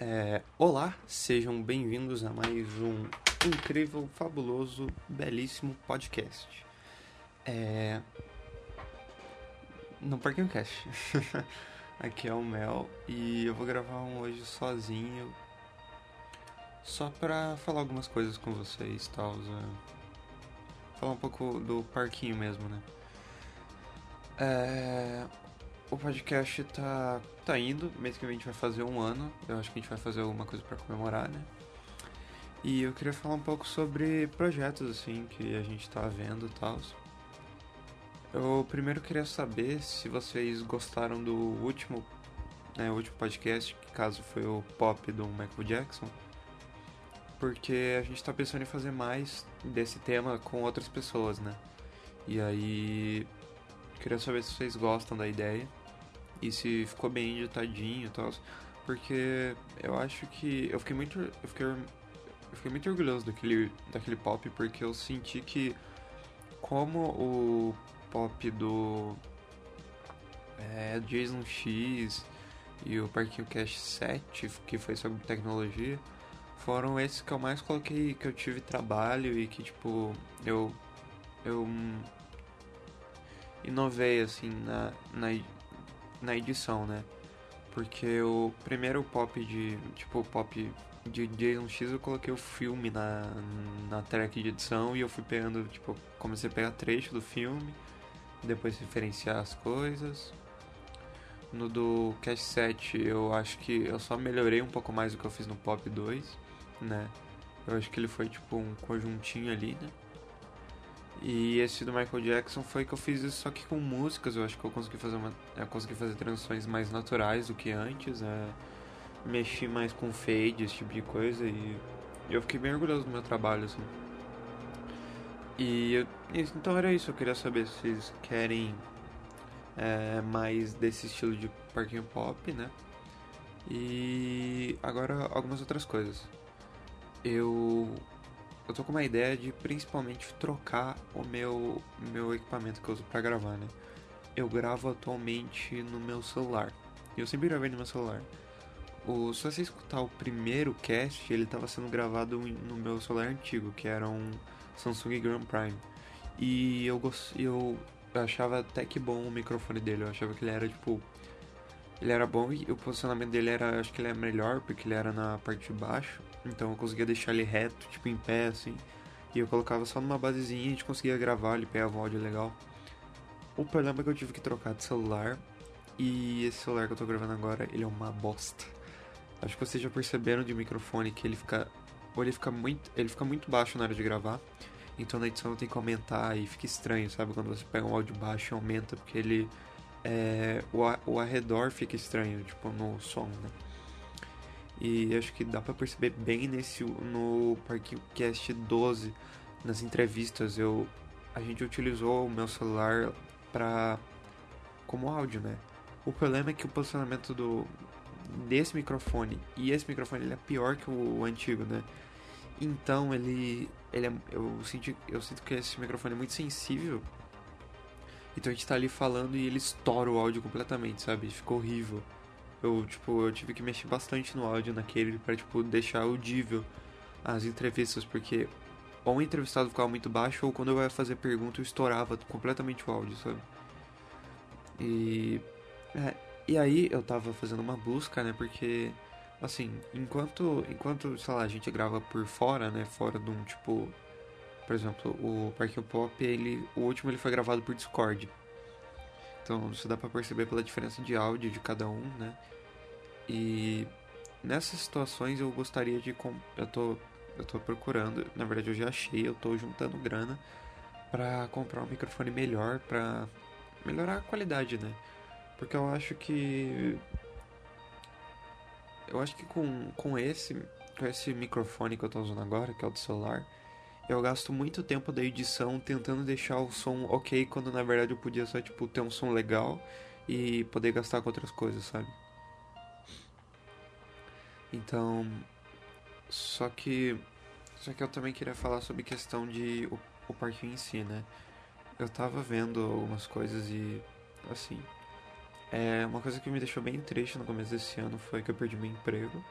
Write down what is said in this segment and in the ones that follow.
É, olá, sejam bem-vindos a mais um incrível, fabuloso, belíssimo podcast. É... No Parquinho Cast. Aqui é o Mel e eu vou gravar um hoje sozinho, só pra falar algumas coisas com vocês tal. Falar um pouco do parquinho mesmo, né? É o podcast tá, tá indo, mês que vem a gente vai fazer um ano. Eu acho que a gente vai fazer alguma coisa para comemorar, né? E eu queria falar um pouco sobre projetos, assim, que a gente tá vendo e tal. Eu primeiro queria saber se vocês gostaram do último, né, último podcast, que caso foi o pop do Michael Jackson. Porque a gente tá pensando em fazer mais desse tema com outras pessoas, né? E aí, queria saber se vocês gostam da ideia e se ficou bem editadinho e tal. Porque eu acho que. Eu fiquei muito. Eu fiquei, eu fiquei muito orgulhoso daquele, daquele pop porque eu senti que como o pop do é, Jason X e o Parquinho Cash 7, que foi sobre tecnologia, foram esses que eu mais coloquei, que eu tive trabalho e que tipo, eu eu inovei assim na, na na edição, né? Porque o primeiro pop de. Tipo, pop de Jason X eu coloquei o filme na, na track de edição e eu fui pegando, tipo, comecei a pegar trecho do filme, depois referenciar as coisas. No do Cash 7 eu acho que eu só melhorei um pouco mais do que eu fiz no Pop 2, né? Eu acho que ele foi tipo um conjuntinho ali, né? E esse do Michael Jackson foi que eu fiz isso só que com músicas, eu acho que eu consegui fazer uma, eu consegui fazer transições mais naturais do que antes, é, mexi mais com fade, esse tipo de coisa e eu fiquei bem orgulhoso do meu trabalho assim. E eu, então era isso, eu queria saber se vocês querem é, mais desse estilo de parquinho pop, né? E agora algumas outras coisas. Eu eu tô com uma ideia de principalmente trocar o meu, meu equipamento que eu uso pra gravar, né? Eu gravo atualmente no meu celular. Eu sempre gravei no meu celular. O, se você escutar o primeiro cast, ele estava sendo gravado no meu celular antigo, que era um Samsung Grand Prime. E eu, eu, eu achava até que bom o microfone dele. Eu achava que ele era tipo. Ele era bom e o posicionamento dele era. Acho que ele é melhor, porque ele era na parte de baixo. Então eu conseguia deixar ele reto, tipo em pé, assim. E eu colocava só numa basezinha e a gente conseguia gravar, ele pegava um áudio legal. O problema é que eu tive que trocar de celular. E esse celular que eu tô gravando agora, ele é uma bosta. Acho que vocês já perceberam de microfone que ele fica. Ou ele fica muito. Ele fica muito baixo na hora de gravar. Então na edição eu tenho que aumentar e fica estranho, sabe? Quando você pega um áudio baixo e aumenta, porque ele. É, o, o arredor fica estranho, tipo, no som, né? E acho que dá para perceber bem nesse no Parquinho Cast 12, nas entrevistas, eu a gente utilizou o meu celular para como áudio, né? O problema é que o posicionamento do desse microfone e esse microfone ele é pior que o, o antigo, né? Então ele ele é, eu senti eu sinto que esse microfone é muito sensível. Então a gente tá ali falando e ele estoura o áudio completamente, sabe? Ficou horrível eu, tipo, eu tive que mexer bastante no áudio naquele para tipo, deixar audível as entrevistas, porque ou o entrevistado ficava muito baixo, ou quando eu ia fazer pergunta eu estourava completamente o áudio, sabe? E. É, e aí eu tava fazendo uma busca, né? Porque, assim, enquanto, enquanto, sei lá, a gente grava por fora, né? Fora de um tipo. Por exemplo, o Parque Pop, ele, o último ele foi gravado por Discord. Então isso dá para perceber pela diferença de áudio de cada um, né? E nessas situações eu gostaria de eu tô eu tô procurando, na verdade eu já achei, eu tô juntando grana para comprar um microfone melhor para melhorar a qualidade, né? Porque eu acho que eu acho que com, com esse com esse microfone que eu tô usando agora, que é o do celular, eu gasto muito tempo da edição tentando deixar o som ok, quando na verdade eu podia só, tipo, ter um som legal e poder gastar com outras coisas, sabe? Então, só que só que eu também queria falar sobre questão de o, o parquinho em si, né? Eu tava vendo algumas coisas e assim, é uma coisa que me deixou bem triste no começo desse ano foi que eu perdi meu emprego.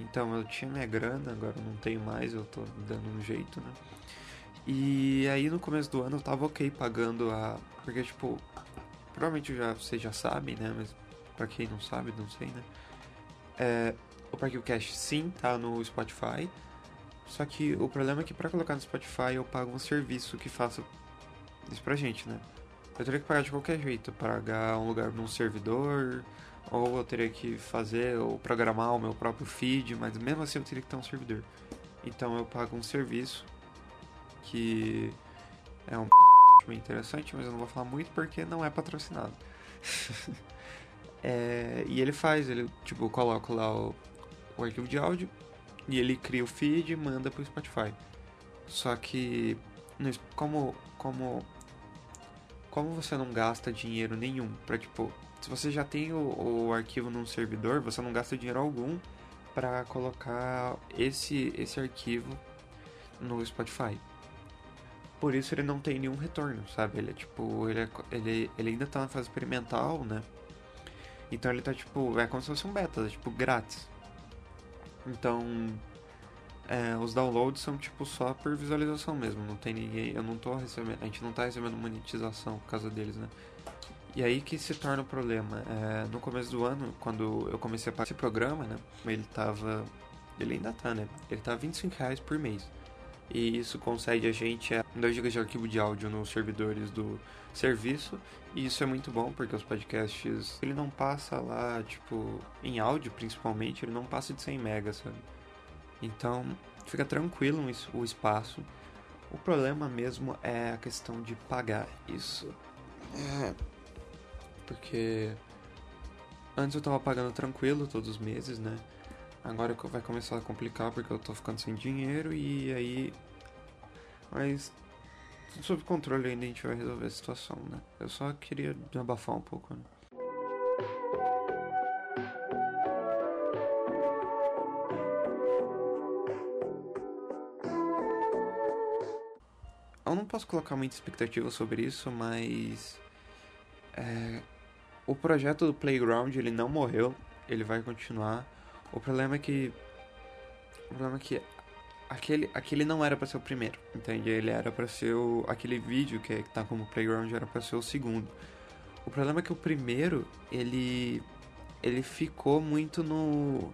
Então eu tinha minha grana, agora não tenho mais, eu tô dando um jeito, né? E aí no começo do ano eu tava ok pagando a. Porque tipo, provavelmente já, vocês já sabem, né? Mas pra quem não sabe, não sei, né? É, o Parque Cash sim tá no Spotify. Só que o problema é que pra colocar no Spotify eu pago um serviço que faça isso pra gente, né? Eu teria que pagar de qualquer jeito, pagar um lugar num servidor, ou eu teria que fazer ou programar o meu próprio feed, mas mesmo assim eu teria que ter um servidor. Então eu pago um serviço que é um interessante, mas eu não vou falar muito porque não é patrocinado. é, e ele faz, ele tipo coloca lá o, o arquivo de áudio e ele cria o feed e manda pro Spotify. Só que como como como você não gasta dinheiro nenhum para tipo se você já tem o, o, arquivo num servidor, você não gasta dinheiro algum para colocar esse, esse arquivo no Spotify. Por isso ele não tem nenhum retorno, sabe? Ele é tipo. Ele, é, ele, ele ainda tá na fase experimental, né? Então ele tá tipo. É como se fosse um beta, tipo, grátis. Então. É, os downloads são tipo só por visualização mesmo. Não tem ninguém. Eu não tô recebendo. A gente não tá recebendo monetização por causa deles, né? E aí que se torna o problema. É, no começo do ano, quando eu comecei a participar desse programa, né? Ele tava. Ele ainda tá, né? Ele tá 25 reais por mês. E isso concede a gente 2 GB de arquivo de áudio nos servidores do serviço. E isso é muito bom porque os podcasts, ele não passa lá, tipo, em áudio principalmente, ele não passa de 100 megas, sabe? Então, fica tranquilo o espaço. O problema mesmo é a questão de pagar isso. É, porque antes eu tava pagando tranquilo todos os meses, né? Agora vai começar a complicar porque eu tô ficando sem dinheiro e aí. Mas sob controle ainda a gente vai resolver a situação, né? Eu só queria abafar um pouco, né? Eu não posso colocar muita expectativa sobre isso, mas. É, o projeto do Playground ele não morreu, ele vai continuar. O problema é que o problema é que aquele aquele não era para ser o primeiro, entende? Ele era para ser o aquele vídeo que, que tá como Playground era para ser o segundo. O problema é que o primeiro ele ele ficou muito no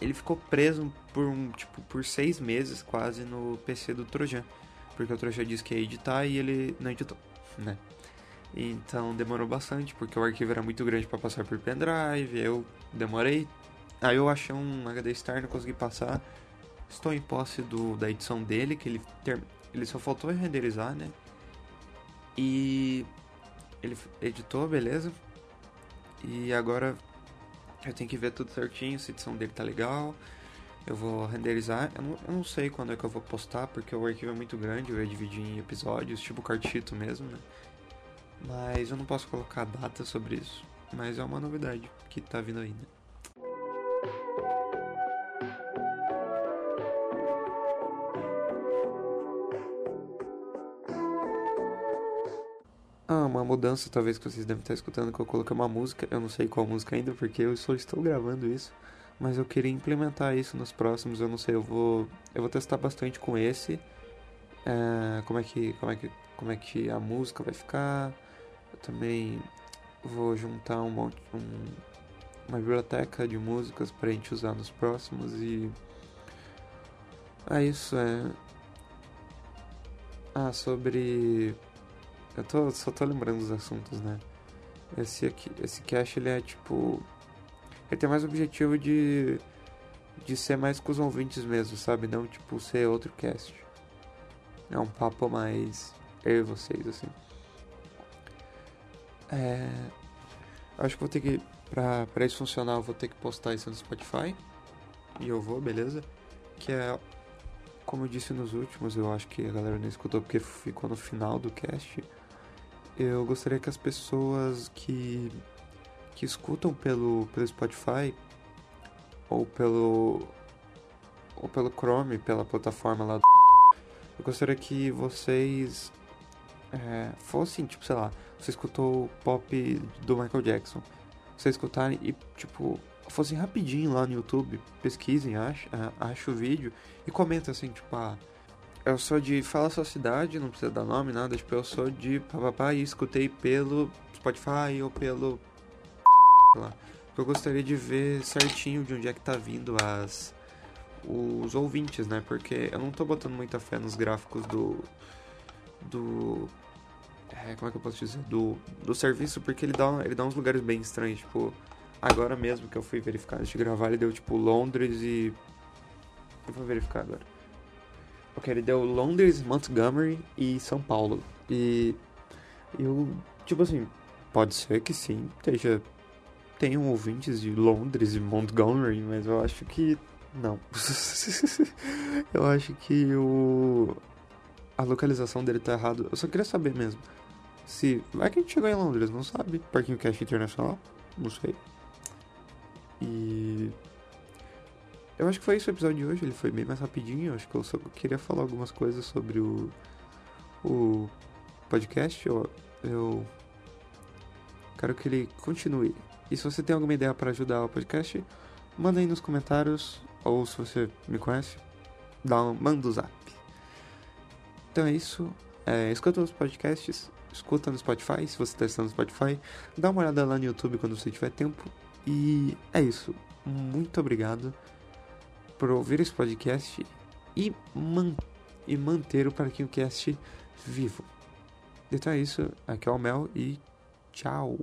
ele ficou preso por um tipo por seis meses quase no PC do Trojan, porque o Trojan disse que ia editar e ele não editou, né? Então demorou bastante, porque o arquivo era muito grande para passar por pendrive, eu demorei. Aí eu achei um HD externo, consegui passar. Estou em posse do, da edição dele, que ele, ter, ele só faltou renderizar, né? E ele editou, beleza. E agora eu tenho que ver tudo certinho, se a edição dele tá legal. Eu vou renderizar. Eu não, eu não, sei quando é que eu vou postar, porque o arquivo é muito grande, eu ia dividir em episódios, tipo cartito mesmo, né? Mas eu não posso colocar data sobre isso. Mas é uma novidade que tá vindo ainda. Né? Ah, uma mudança talvez que vocês devem estar escutando que eu coloquei uma música. Eu não sei qual música ainda porque eu só estou gravando isso. Mas eu queria implementar isso nos próximos. Eu não sei, eu vou. Eu vou testar bastante com esse. É, como é que. Como é que. Como é que a música vai ficar eu também vou juntar um monte, um, uma biblioteca de músicas para a gente usar nos próximos e ah isso é ah sobre eu tô, só tô lembrando dos assuntos né esse aqui esse cache ele é tipo ele tem mais o objetivo de de ser mais com os ouvintes mesmo sabe não tipo ser outro cast é um papo mais eu e vocês assim é, acho que vou ter que. Pra, pra isso funcionar, eu vou ter que postar isso no Spotify. E eu vou, beleza? Que é. Como eu disse nos últimos, eu acho que a galera não escutou porque ficou no final do cast. Eu gostaria que as pessoas que. Que escutam pelo, pelo Spotify ou pelo. ou pelo Chrome, pela plataforma lá do. Eu gostaria que vocês é, fossem, tipo, sei lá, você escutou o pop do Michael Jackson, você escutarem e, tipo, fossem rapidinho lá no YouTube, pesquisem, acha o vídeo e comentem assim, tipo, ah, eu sou de. Fala sua cidade, não precisa dar nome, nada, tipo, eu sou de papapá e escutei pelo Spotify ou pelo. Lá. Eu gostaria de ver certinho de onde é que tá vindo as. os ouvintes, né? Porque eu não tô botando muita fé nos gráficos do. do. É, como é que eu posso dizer? Do, do serviço, porque ele dá, ele dá uns lugares bem estranhos, tipo Agora mesmo que eu fui verificar antes de gravar, ele deu tipo Londres e. Eu vou verificar agora. Ok, ele deu Londres, Montgomery e São Paulo. E. Eu. Tipo assim, pode ser que sim, esteja. Tenham ouvintes de Londres e Montgomery, mas eu acho que. Não. eu acho que o. A localização dele tá errado. Eu só queria saber mesmo. Se. Vai que a gente chegou em Londres, não sabe? Parquinho Cash Internacional? Não sei. E eu acho que foi isso o episódio de hoje, ele foi bem mais rapidinho, eu acho que eu só queria falar algumas coisas sobre o, o podcast, eu, eu quero que ele continue. E se você tem alguma ideia para ajudar o podcast, manda aí nos comentários, ou se você me conhece, dá um, manda um zap. Então é isso, é, escuta os podcasts, escuta no Spotify, se você está estando no Spotify, dá uma olhada lá no YouTube quando você tiver tempo, e é isso. Muito obrigado por ouvir esse podcast e, man e manter o Parquinho Cast vivo. Então é isso. Aqui é o Mel e tchau.